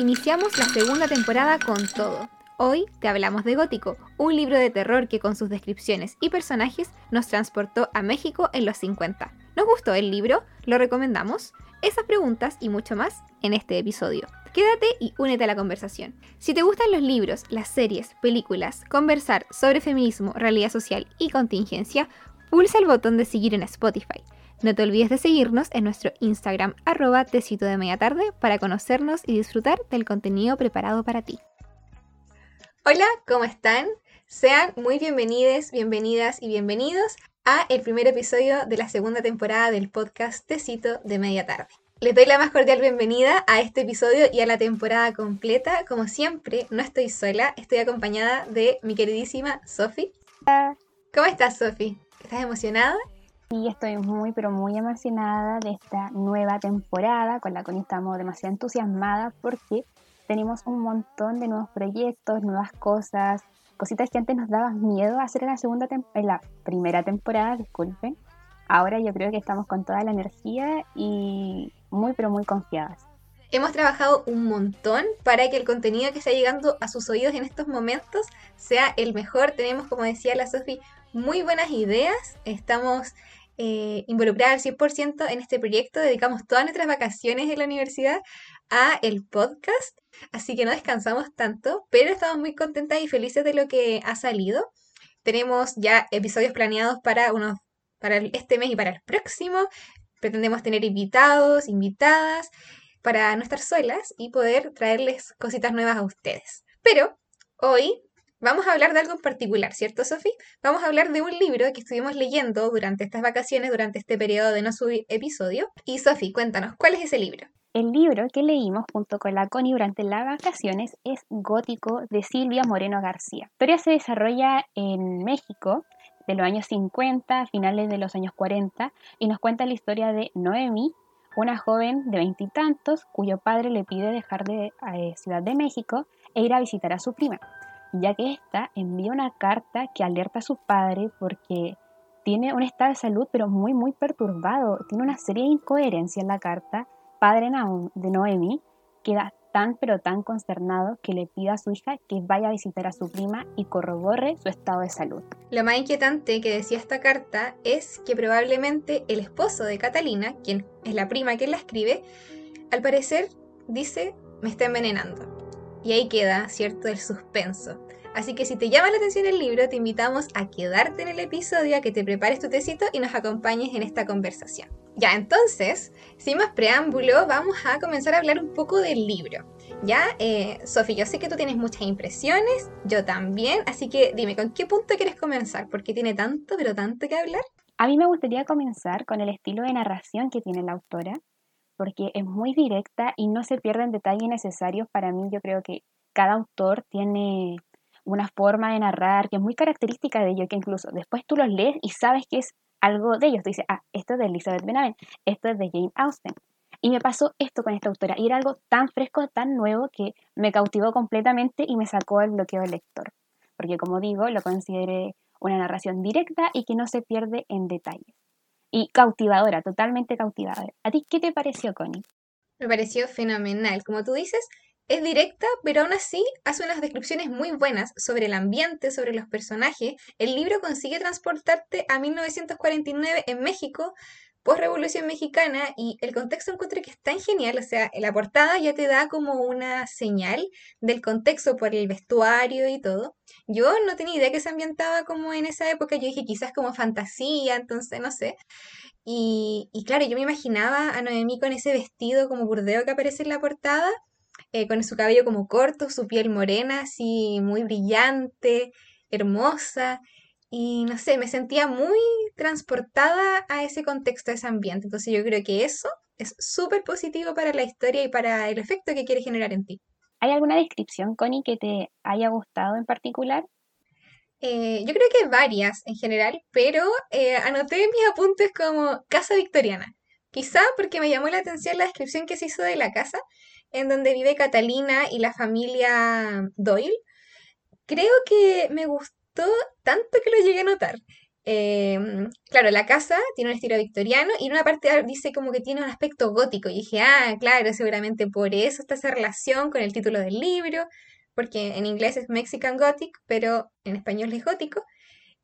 Iniciamos la segunda temporada con todo. Hoy te hablamos de Gótico, un libro de terror que con sus descripciones y personajes nos transportó a México en los 50. ¿Nos gustó el libro? ¿Lo recomendamos? Esas preguntas y mucho más en este episodio. Quédate y únete a la conversación. Si te gustan los libros, las series, películas, conversar sobre feminismo, realidad social y contingencia, pulsa el botón de seguir en Spotify. No te olvides de seguirnos en nuestro Instagram arroba tecito de media tarde para conocernos y disfrutar del contenido preparado para ti. Hola, ¿cómo están? Sean muy bienvenidas, bienvenidas y bienvenidos a el primer episodio de la segunda temporada del podcast Tecito de media tarde. Les doy la más cordial bienvenida a este episodio y a la temporada completa. Como siempre, no estoy sola, estoy acompañada de mi queridísima Sofi. ¿Cómo estás, Sofi? ¿Estás emocionada? Sí, estoy muy, pero muy emocionada de esta nueva temporada con la que estamos demasiado entusiasmadas porque tenemos un montón de nuevos proyectos, nuevas cosas, cositas que antes nos daban miedo hacer en la, segunda en la primera temporada, disculpen. Ahora yo creo que estamos con toda la energía y muy, pero muy confiadas. Hemos trabajado un montón para que el contenido que está llegando a sus oídos en estos momentos sea el mejor. Tenemos, como decía la Sofi, muy buenas ideas. Estamos eh, involucrada al 100% en este proyecto. Dedicamos todas nuestras vacaciones en la universidad a el podcast, así que no descansamos tanto, pero estamos muy contentas y felices de lo que ha salido. Tenemos ya episodios planeados para, unos, para este mes y para el próximo. Pretendemos tener invitados, invitadas, para no estar solas y poder traerles cositas nuevas a ustedes. Pero hoy Vamos a hablar de algo en particular, ¿cierto, Sofi? Vamos a hablar de un libro que estuvimos leyendo durante estas vacaciones, durante este periodo de no subir episodio. Y Sofi, cuéntanos, ¿cuál es ese libro? El libro que leímos junto con la Connie durante las vacaciones es Gótico de Silvia Moreno García. La historia se desarrolla en México de los años 50, finales de los años 40, y nos cuenta la historia de Noemi, una joven de veintitantos cuyo padre le pide dejar de eh, Ciudad de México e ir a visitar a su prima ya que ésta envía una carta que alerta a su padre porque tiene un estado de salud pero muy muy perturbado, tiene una serie de incoherencias en la carta. Padre de Noemi queda tan pero tan consternado que le pide a su hija que vaya a visitar a su prima y corrobore su estado de salud. Lo más inquietante que decía esta carta es que probablemente el esposo de Catalina, quien es la prima que la escribe, al parecer dice me está envenenando. Y ahí queda, ¿cierto?, el suspenso. Así que si te llama la atención el libro, te invitamos a quedarte en el episodio, a que te prepares tu tecito y nos acompañes en esta conversación. Ya, entonces, sin más preámbulo, vamos a comenzar a hablar un poco del libro. Ya, eh, Sofi, yo sé que tú tienes muchas impresiones, yo también, así que dime, ¿con qué punto quieres comenzar? Porque tiene tanto, pero tanto que hablar. A mí me gustaría comenzar con el estilo de narración que tiene la autora porque es muy directa y no se pierden detalles necesarios. Para mí yo creo que cada autor tiene una forma de narrar que es muy característica de ellos, que incluso después tú los lees y sabes que es algo de ellos. Tú dices, ah, esto es de Elizabeth Benavent, esto es de Jane Austen. Y me pasó esto con esta autora, y era algo tan fresco, tan nuevo, que me cautivó completamente y me sacó el bloqueo del lector. Porque como digo, lo consideré una narración directa y que no se pierde en detalles y cautivadora, totalmente cautivadora. ¿A ti qué te pareció, Connie? Me pareció fenomenal. Como tú dices, es directa, pero aún así hace unas descripciones muy buenas sobre el ambiente, sobre los personajes. El libro consigue transportarte a 1949 en México, post-revolución mexicana, y el contexto encuentro que es tan genial. O sea, la portada ya te da como una señal del contexto por el vestuario y todo. Yo no tenía idea que se ambientaba como en esa época. Yo dije quizás como fantasía, entonces no sé. Y, y claro, yo me imaginaba a Noemí con ese vestido como burdeo que aparece en la portada eh, con su cabello como corto, su piel morena, así muy brillante, hermosa. Y no sé, me sentía muy transportada a ese contexto, a ese ambiente. Entonces yo creo que eso es súper positivo para la historia y para el efecto que quiere generar en ti. ¿Hay alguna descripción, Connie, que te haya gustado en particular? Eh, yo creo que varias en general, pero eh, anoté mis apuntes como casa victoriana. Quizá porque me llamó la atención la descripción que se hizo de la casa, en donde vive Catalina y la familia Doyle. Creo que me gustó tanto que lo llegué a notar. Em, claro, la casa tiene un estilo victoriano y en una parte dice como que tiene un aspecto gótico. Y dije, ah, claro, seguramente por eso está esa relación con el título del libro, porque en inglés es Mexican Gothic, pero en español es gótico.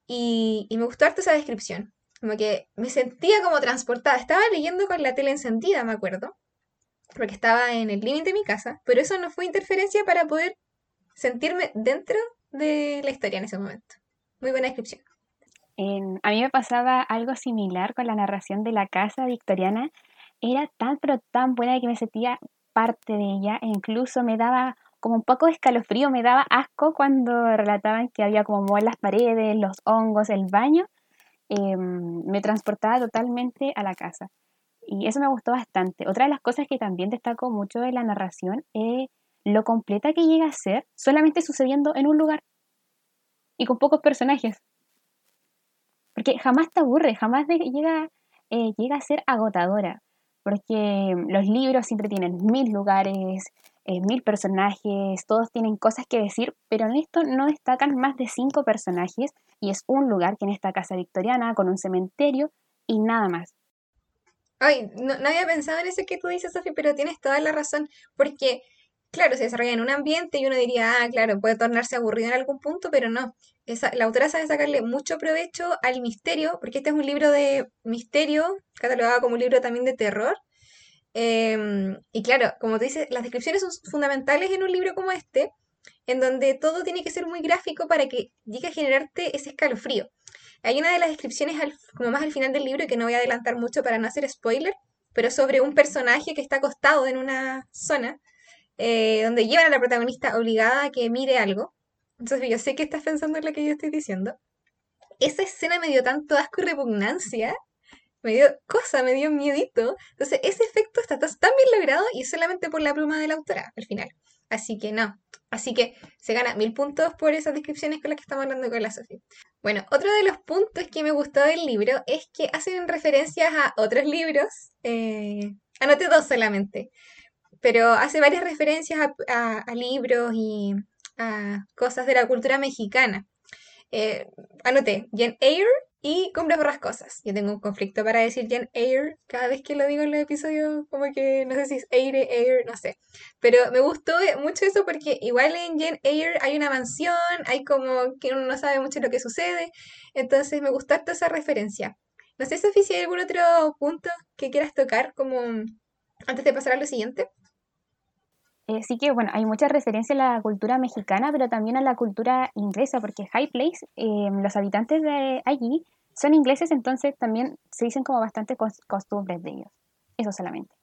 Y, y me gustó harto esa descripción. Como que me sentía como transportada. Estaba leyendo con la tele encendida, me acuerdo, porque estaba en el límite de mi casa, pero eso no fue interferencia para poder sentirme dentro de la historia en ese momento. Muy buena descripción a mí me pasaba algo similar con la narración de la casa victoriana. Era tan pero tan buena que me sentía parte de ella e incluso me daba como un poco de escalofrío, me daba asco cuando relataban que había como moho las paredes, los hongos, el baño. Em, me transportaba totalmente a la casa. Y eso me gustó bastante. Otra de las cosas que también destaco mucho de la narración es lo completa que llega a ser solamente sucediendo en un lugar y con pocos personajes. Porque jamás te aburre, jamás llega, eh, llega a ser agotadora. Porque los libros siempre tienen mil lugares, eh, mil personajes, todos tienen cosas que decir, pero en esto no destacan más de cinco personajes y es un lugar que en esta casa victoriana con un cementerio y nada más. Ay, no, no había pensado en eso que tú dices, Sofi, pero tienes toda la razón, porque claro, se desarrolla en un ambiente y uno diría, ah, claro, puede tornarse aburrido en algún punto, pero no. la autora sabe sacarle mucho provecho al misterio, porque este es un libro de misterio, catalogado como un libro también de terror. Em, y claro, como te dice, las descripciones son fundamentales en un libro como este, en donde todo tiene que ser muy gráfico para que llegue a generarte ese escalofrío. Hay una de las descripciones como más al final del libro, que no voy a adelantar mucho para no hacer spoiler, pero sobre un personaje que está acostado en una zona eh, donde llevan a la protagonista obligada a que mire algo. Entonces yo sé que estás pensando en lo que yo estoy diciendo. Esa escena me dio tanto asco y repugnancia, me dio cosa, me dio miedito. Entonces ese efecto está tan bien logrado y solamente por la pluma de la autora al final. Así que no. Así que se gana mil puntos por esas descripciones con las que estamos hablando con la Sofía. Bueno, otro de los puntos que me gustó del libro es que hacen referencias a otros libros. Eh, dos solamente pero hace varias referencias a, libros y a cosas de la cultura mexicana. Eh, anoté, Jen Eyre y Cumbres Borrascosas. Yo tengo un conflicto para decir Jen Eyre cada vez que lo digo en los episodios, como que no sé si es Eyre, Eyre, no sé. Pero me gustó mucho eso porque igual en Jen Eyre hay una mansión, hay como que uno no sabe mucho lo que sucede. Entonces me gustó toda esa referencia. No sé, si hay algún otro punto que quieras tocar como antes de pasar a lo siguiente. Eh, sí que, bueno, hay mucha referencia a la cultura mexicana, pero también a la cultura inglesa, porque High Place, eh, los habitantes de allí son ingleses, entonces también se dicen como bastante costumbres de ellos. Eso solamente.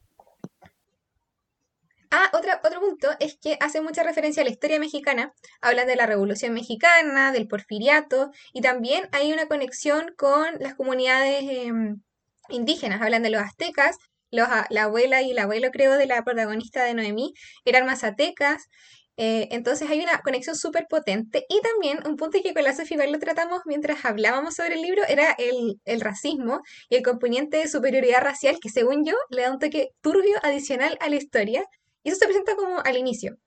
Ah, otro punto es que hace mucha referencia a la historia mexicana. Hablan de la Revolución Mexicana, del porfiriato, y también hay una conexión con las comunidades em, indígenas. Hablan de los aztecas la abuela y el abuelo, creo, de la protagonista de Noemí eran mazatecas. Eh, entonces hay una conexión súper potente. Y también un punto que con la Sofía lo tratamos mientras hablábamos sobre el libro era el, el, racismo y el componente de superioridad racial que según yo le da un toque turbio adicional a la historia. Y eso se presenta como al inicio.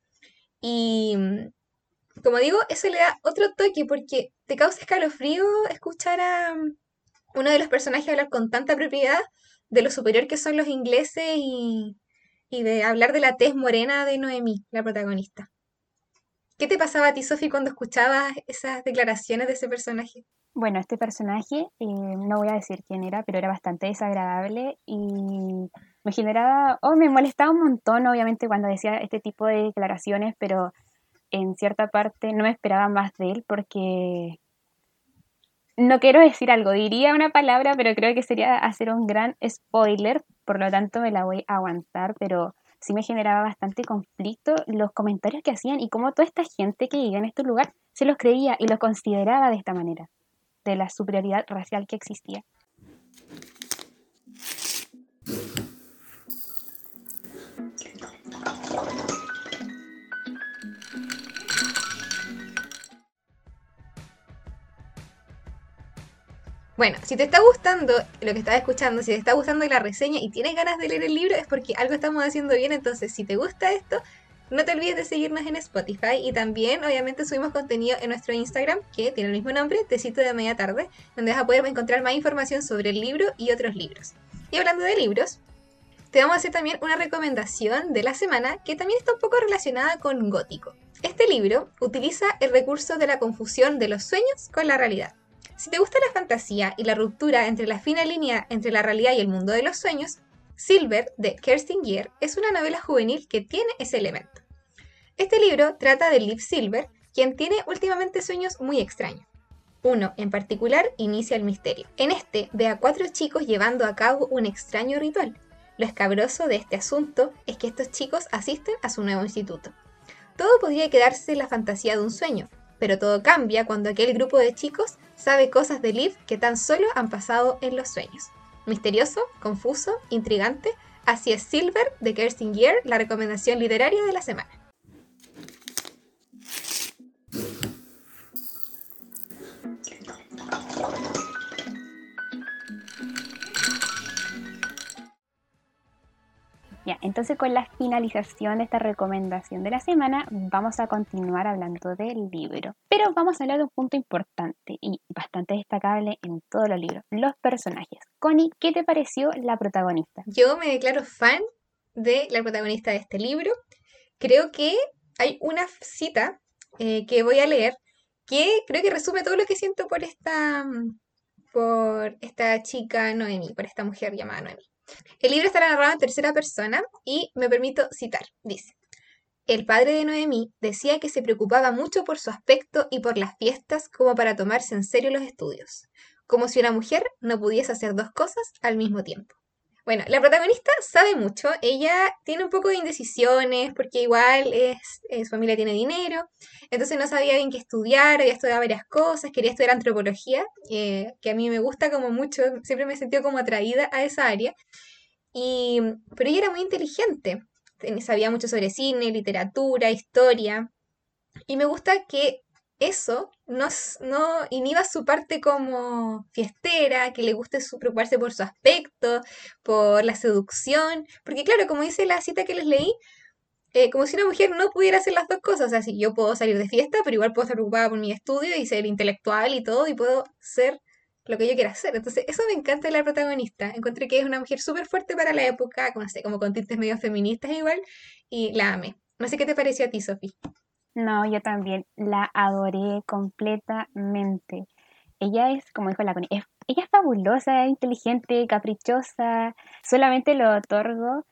Y como digo, eso le da otro toque porque te causa escalofrío escuchar a uno de los personajes hablar con tanta propiedad de lo superior que son los ingleses y, de hablar de la tez morena de Noemí, la protagonista. ¿Qué te pasaba a ti, Sofi, cuando escuchabas esas declaraciones de ese personaje? Bueno, este personaje, eh, no voy a decir quién era, pero era bastante desagradable y me generaba, oh, me molestaba un montón, obviamente, cuando decía este tipo de declaraciones, pero en cierta parte no me esperaba más de él porque no quiero decir algo, diría una palabra, pero creo que sería hacer un gran spoiler, por lo tanto me la voy a aguantar, pero sí me generaba bastante conflicto los comentarios que hacían y cómo toda esta gente que llega en este lugar se los creía y los consideraba de esta manera, de la superioridad racial que existía. Bueno, si te está gustando lo que estás escuchando, si te está gustando la reseña y tienes ganas de leer el libro, es porque algo estamos haciendo bien. Entonces, si te gusta esto, No te olvides de seguirnos en Spotify y también obviamente subimos contenido en nuestro Instagram que tiene el mismo nombre, Tecito de Media Tarde, donde vas a poder encontrar más información sobre el libro y otros libros. Y hablando de libros, te vamos a hacer también una recomendación de la semana que también está un poco relacionada con gótico. Este libro utiliza el recurso de la confusión de los sueños con la realidad. Si te gusta la fantasía y la ruptura entre la fina línea entre la realidad y el mundo de los sueños, Silver, de Kerstin Gier, es una novela juvenil que tiene ese elemento. Este libro trata de Liv Silver, quien tiene últimamente sueños muy extraños. Uno, en particular, inicia el misterio. En este, ve a cuatro chicos llevando a cabo un extraño ritual. Lo escabroso de este asunto es que estos chicos asisten a su nuevo instituto. Todo podría quedarse en la fantasía de un sueño, pero todo cambia cuando aquel grupo de chicos sabe cosas de Liv que tan solo han pasado en los sueños. Misterioso, confuso, intrigante, así es Silver de Kerstin Gier, la recomendación literaria de la semana. Ya, entonces con la finalización de esta recomendación de la semana, vamos a continuar hablando del libro. Pero vamos a hablar de un punto importante y bastante destacable en todos los libros, los personajes. Connie, ¿qué te pareció la protagonista? Yo me declaro fan de la protagonista de este libro. Creo que hay una cita eh, que voy a leer que creo que resume todo lo que siento por esta, por esta chica Noemi, por esta mujer llamada Noemi. El libro está narrado en tercera persona y me permito citar. Dice, el padre de Noemí decía que se preocupaba mucho por su aspecto y por las fiestas como para tomarse en serio los estudios, como si una mujer no pudiese hacer dos cosas al mismo tiempo. Bueno, la protagonista sabe mucho, ella tiene un poco de indecisiones porque igual es, eh, su familia tiene dinero, entonces no sabía bien qué estudiar, había estudiado varias cosas, quería estudiar antropología, eh, que a mí me gusta como mucho, siempre me he sentido como atraída a esa área, y, pero ella era muy inteligente, sabía mucho sobre cine, literatura, historia, y me gusta que eso no, no inhiba su parte como fiestera, que le guste su, preocuparse por su aspecto, por la seducción, porque claro, como dice la cita que les leí, eh, como si una mujer no pudiera hacer las dos cosas, o sea, si yo puedo salir de fiesta, pero igual puedo estar preocupada por mi estudio y ser intelectual y todo, y puedo ser lo que yo quiera hacer. Entonces, eso me encanta de la protagonista. Encontré que es una mujer súper fuerte para la época, como, como con tintes medio feministas igual, y la amé. No sé qué te pareció a ti, Sofi. No, yo también la adoré completamente. Ella es, como dijo la Connie, ella es fabulosa, inteligente, caprichosa. Solamente le otorgo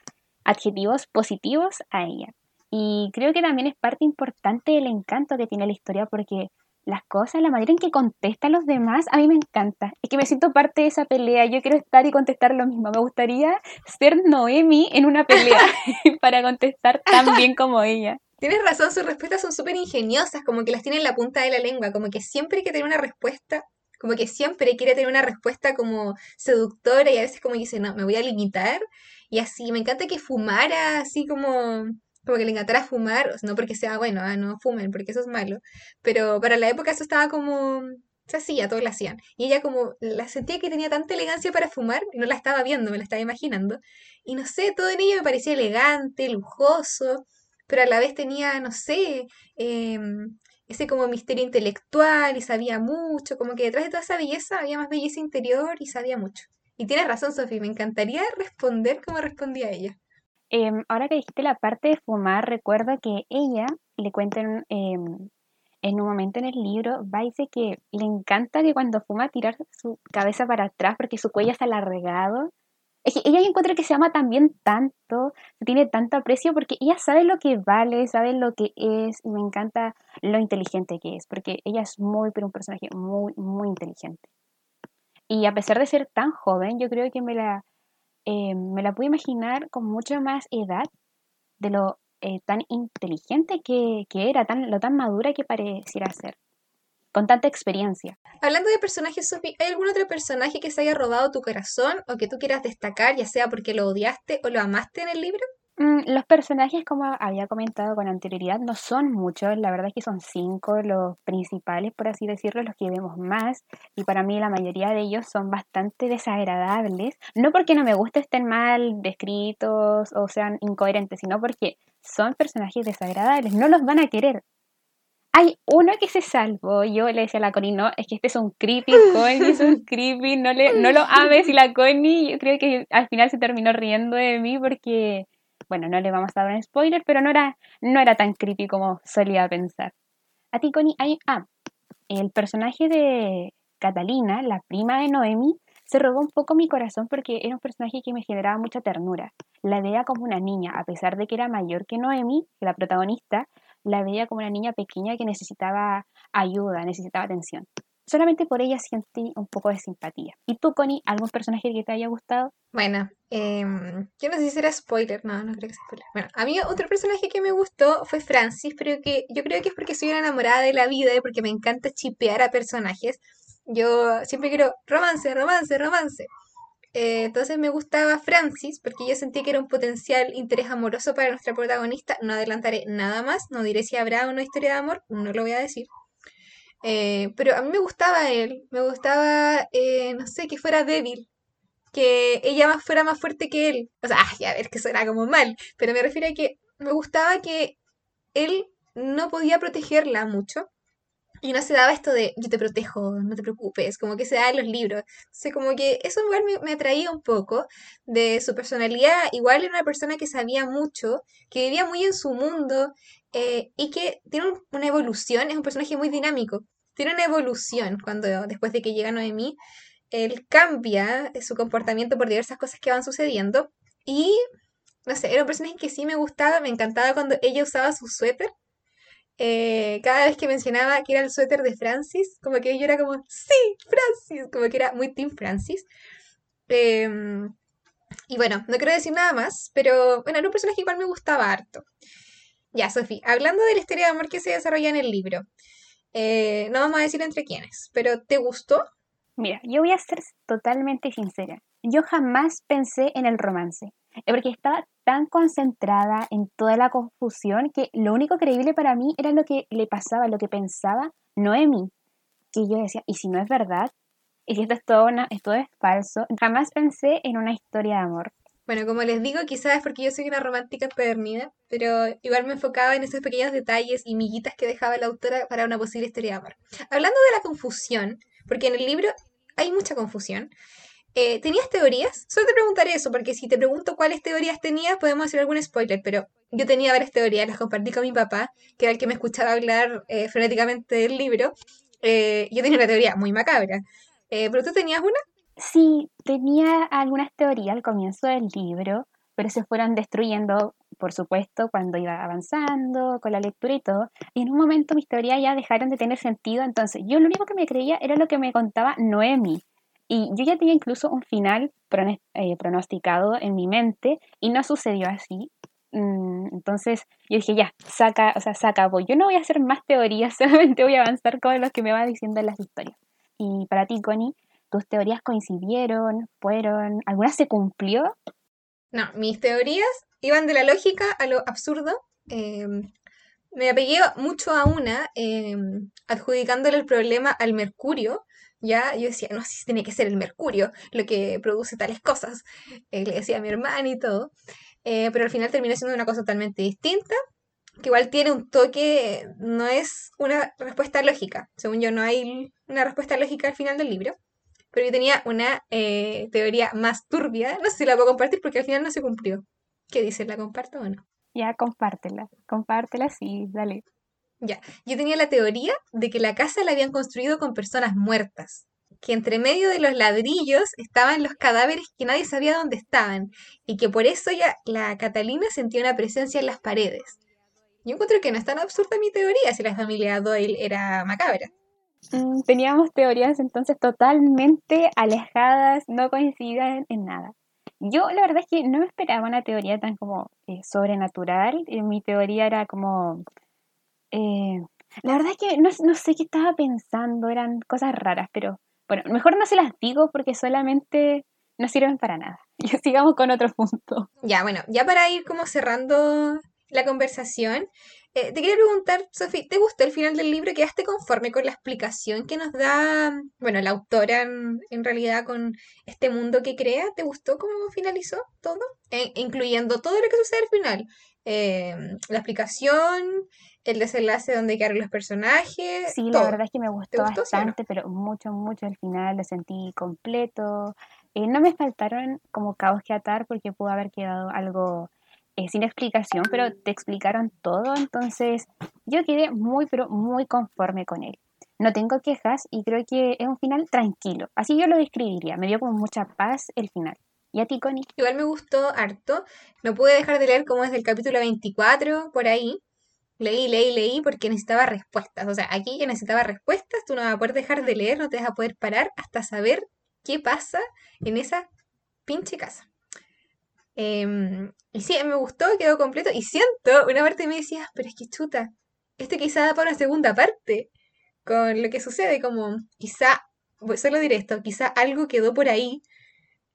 adjetivos positivos a ella. Y creo que también es parte importante del encanto que tiene la historia porque las cosas, la manera en que contesta a los demás, a mí me encanta. Es que me siento parte de esa pelea. Yo quiero estar y contestar lo mismo. Me gustaría ser Noemi en una pelea para contestar tan bien como ella. Tienes razón, sus respuestas son súper ingeniosas, como que las tiene en la punta de la lengua, como que siempre hay que tener una respuesta, como que siempre quiere tener una respuesta como seductora y a veces como dice, no, me voy a limitar. Y así, me encanta que fumara así como, como que le encantara fumar, no porque sea bueno, ah, no fumen, porque eso es malo, pero para la época eso estaba como, se hacía, todos lo hacían. Y ella como la sentía que tenía tanta elegancia para fumar, no la estaba viendo, me la estaba imaginando. Y no sé, todo en ella me parecía elegante, lujoso pero a la vez tenía, no sé, em, ese como misterio intelectual y sabía mucho, como que detrás de toda esa belleza había más belleza interior y sabía mucho. Y tienes razón, Sofía, me encantaría responder como respondía ella. Em, ahora que dijiste la parte de fumar, recuerda que ella le cuenta en, em, en un momento en el libro, va dice que le encanta que cuando fuma tirar su cabeza para atrás porque su cuello está alargado es que ella encuentra que se ama también tanto, tiene tanto aprecio porque ella sabe lo que vale, sabe lo que es y me encanta lo inteligente que es, porque ella es muy, pero un personaje muy, muy inteligente. Y a pesar de ser tan joven, yo creo que me la, eh, me la pude imaginar con mucha más edad de lo eh, tan inteligente que, que, era, tan, lo tan madura que pareciera ser con tanta experiencia. Hablando de personajes, Sophie, ¿hay algún otro personaje que se haya robado tu corazón o que tú quieras destacar, ya sea porque lo odiaste o lo amaste en el libro? Mm, los personajes, como había comentado con anterioridad, no son muchos, la verdad es que son cinco los principales, por así decirlo, los que vemos más, y para mí la mayoría de ellos son bastante desagradables, no porque no me guste estén mal descritos o sean incoherentes, sino porque son personajes desagradables, no los van a querer. Hay uno que se salvó, yo le decía a la Connie, no, es que este es un creepy, Connie es un creepy, no, le, no lo ames y la Connie, yo creo que al final se terminó riendo de mí porque, bueno, no le vamos a dar un spoiler, pero no era, no era tan creepy como solía pensar. A ti, Connie, hay, ah, el personaje de Catalina, la prima de Noemi, se robó un poco mi corazón porque era un personaje que me generaba mucha ternura. La veía como una niña, a pesar de que era mayor que Noemi, la protagonista, la veía como una niña pequeña que necesitaba ayuda, necesitaba atención. Solamente por ella sentí un poco de simpatía. ¿Y tú, Connie, algún personaje que te haya gustado? Bueno, eh, yo no sé si será spoiler, no, no creo que sea spoiler. Bueno, a mí otro personaje que me gustó fue Francis, pero que yo creo que es porque soy una enamorada de la vida y porque me encanta chipear a personajes. Yo siempre quiero romance, romance, romance. Eh, entonces me gustaba Francis porque yo sentía que era un potencial interés amoroso para nuestra protagonista. No adelantaré nada más, no diré si habrá una historia de amor, no lo voy a decir. Eh, pero a mí me gustaba él, me gustaba, eh, no sé, que fuera débil, que ella fuera más fuerte que él. O sea, ya ver que suena como mal, pero me refiero a que me gustaba que él no podía protegerla mucho y no se daba esto de yo te protejo, no te preocupes, como que se da en los libros. Entonces, como que eso igual me, me atraía un poco de su personalidad. Igual era una persona que sabía mucho, que vivía muy en su mundo eh, y que tiene una evolución, es un personaje muy dinámico. Tiene una evolución cuando después de que llega Noemí, él cambia su comportamiento por diversas cosas que van sucediendo. Y, no sé, era un personaje que sí me gustaba, me encantaba cuando ella usaba su suéter eh, cada vez que mencionaba que era el suéter de Francis, como que yo era como, sí, Francis, como que era muy Team Francis. Em, y bueno, no quiero decir nada más, pero bueno, era un personaje igual me gustaba harto. Ya, Sofía, hablando de la historia de amor que se desarrolla en el libro, eh, no vamos a decir entre quiénes, pero ¿te gustó? Mira, yo voy a ser totalmente sincera. Yo jamás pensé en el romance, porque estaba tan concentrada en toda la confusión que lo único creíble para mí era lo que le pasaba, lo que pensaba Noemi. Que yo decía, ¿y si no es verdad? ¿Y si esto es todo, esto es falso? Jamás pensé en una historia de amor. Bueno, como les digo, quizás es porque yo soy una romántica empedernida, pero igual me enfocaba en esos pequeños detalles y miguitas que dejaba la autora para una posible historia de amor. Hablando de la confusión, porque en el libro hay mucha confusión, eh, ¿Tenías teorías? Solo te preguntaré eso, porque si te pregunto cuáles teorías tenías, podemos hacer algún spoiler, pero yo tenía varias teorías, las compartí con mi papá, que era el que me escuchaba hablar eh, frenéticamente del libro. Eh, yo tenía una teoría muy macabra. ¿Pero tú tenías una? Sí, tenía algunas teorías al comienzo del libro, pero se fueron destruyendo, por supuesto, cuando iba avanzando con la lectura y todo. Y en un momento mis teorías ya dejaron de tener sentido, entonces yo lo único que me creía era lo que me contaba Noemi y yo ya tenía incluso un final eh, pronosticado en mi mente y no sucedió así. Mm, entonces yo dije, ya, saca, o sea, saca, voy. Yo no voy a hacer más teorías, solamente voy a avanzar con lo que me va diciendo en las historias. Y para ti, Connie, ¿tus teorías coincidieron? ¿Fueron? ¿Alguna se cumplió? No, mis teorías iban de la lógica a lo absurdo. Em, me apegué mucho a una, em, adjudicándole el problema al mercurio, ya yo decía, no, si tiene que ser el mercurio lo que produce tales cosas. Eh, le decía a mi hermana y todo. Eh, pero al final terminó siendo una cosa totalmente distinta, que igual tiene un toque, no es una respuesta lógica. Según yo, no hay una respuesta lógica al final del libro. Pero yo tenía una eh, teoría más turbia. No sé si la puedo compartir porque al final no se cumplió. ¿Qué dices? ¿La comparto o no? Ya, compártela. Compártela, sí, dale. Ya, yo tenía la teoría de que la casa la habían construido con personas muertas, que entre medio de los ladrillos estaban los cadáveres que nadie sabía dónde estaban, y que por eso ya la Catalina sentía una presencia en las paredes. Yo encuentro que no es tan absurda mi teoría si la familia Doyle era macabra. Mm, teníamos teorías entonces totalmente alejadas, no coincidían en nada. Yo la verdad es que no me esperaba una teoría tan como eh, sobrenatural. Eh, mi teoría era como eh, la verdad es que no, sé qué estaba pensando, eran cosas raras, pero bueno, mejor no se las digo porque solamente no sirven para nada. Y sigamos con otro punto. Ya, bueno, ya para ir como cerrando la conversación, eh, te quería preguntar, Sofía, ¿te gustó el final del libro? ¿Quedaste conforme con la explicación que nos da, bueno, la autora en, realidad con este mundo que crea? ¿Te gustó cómo finalizó todo? E, incluyendo todo lo que sucede al final. em, la explicación, el desenlace donde quedaron los personajes. Sí, la verdad es que me gustó, bastante, pero mucho, mucho al final lo sentí completo. Eh, no me faltaron como caos que atar porque pudo haber quedado algo eh, sin explicación, pero te explicaron todo, entonces yo quedé muy, pero muy conforme con él. No tengo quejas y creo que es un final tranquilo, así yo lo describiría, me dio como mucha paz el final. ¿Y a ti, Connie? Igual me gustó harto, no pude dejar de leer como es del capítulo 24, por ahí, leí, leí, leí porque necesitaba respuestas. O sea, aquí que necesitaba respuestas, tú no vas a poder dejar de leer, no te vas a poder parar hasta saber qué pasa en esa pinche casa. Em, y sí, me gustó, quedó completo. Y siento, una parte me decía, pero es que chuta, esto quizá da para una segunda parte. Con lo que sucede, como quizá, solo diré esto, quizá algo quedó por ahí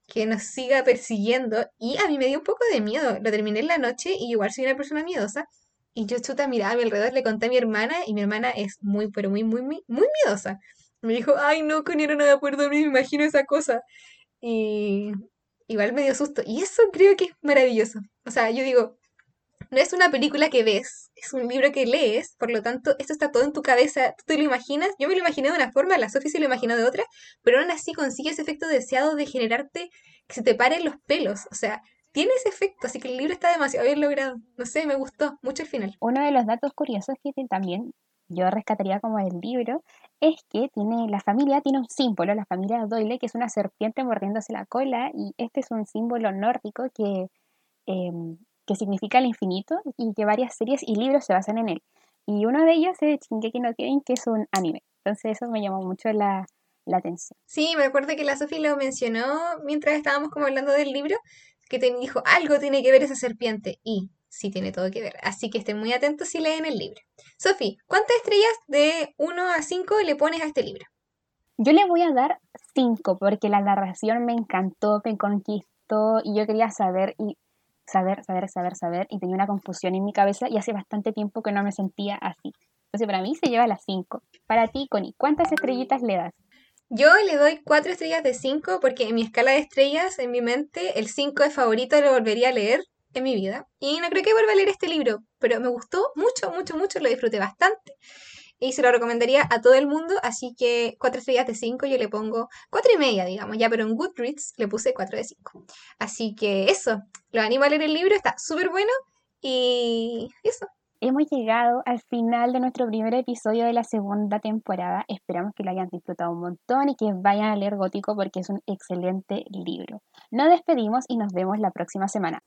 que nos siga persiguiendo. Y a mí me dio un poco de miedo. Lo terminé en la noche y igual soy una persona miedosa. Y yo chuta miraba a mi alrededor, le conté a mi hermana y mi hermana es muy, pero muy, muy, muy, miedosa. Me dijo, ay no, con no voy a poder dormir, me imagino esa cosa. Y igual me dio susto. Y eso creo que es maravilloso. O sea, yo digo, no es una película que ves, es un libro que lees, por lo tanto, esto está todo en tu cabeza, tú te lo imaginas, yo me lo imaginé de una forma, la Sofía se lo imaginó de otra, pero aún así consigue ese efecto deseado de generarte que se te paren los pelos, o sea, tiene ese efecto, así que el libro está demasiado bien logrado, no sé, me gustó mucho el final. Uno de los datos curiosos que también yo rescataría como el libro es que tiene la familia tiene un símbolo, la familia Doyle, que es una serpiente mordiéndose la cola y este es un símbolo nórdico que, em, que significa el infinito y que varias series y libros se basan en él. Y uno de ellos es Shingeki no Kyojin, que es un anime. Entonces eso me llamó mucho la, la atención. Sí, me acuerdo que la Sofía lo mencionó mientras estábamos como hablando del libro, que te dijo algo tiene que ver esa serpiente y sí tiene todo que ver. Así que estén muy atentos si leen el libro. Sofía, ¿cuántas estrellas de 1 a 5 le pones a este libro? Yo le voy a dar 5 porque la narración me encantó, me conquistó y yo quería saber y saber, saber, saber, saber y tenía una confusión en mi cabeza y hace bastante tiempo que no me sentía así. Entonces para mí se lleva las 5. Para ti, Connie, ¿cuántas estrellitas le das? Yo le doy 4 estrellas de 5 porque en mi escala de estrellas, en mi mente, el 5 es favorito, lo volvería a leer en mi vida. Y no creo que vuelva a leer este libro, pero me gustó mucho, mucho, mucho, lo disfruté bastante. Y se lo recomendaría a todo el mundo, así que 4 estrellas de 5 yo le pongo 4 y media, digamos, ya, pero en Goodreads le puse 4 de 5. Así que eso, lo animo a leer el libro, está súper bueno y eso. Hemos llegado al final de nuestro primer episodio de la segunda temporada. Esperamos que lo hayan disfrutado un montón y que vayan a leer Gótico porque es un excelente libro. Nos despedimos y nos vemos la próxima semana.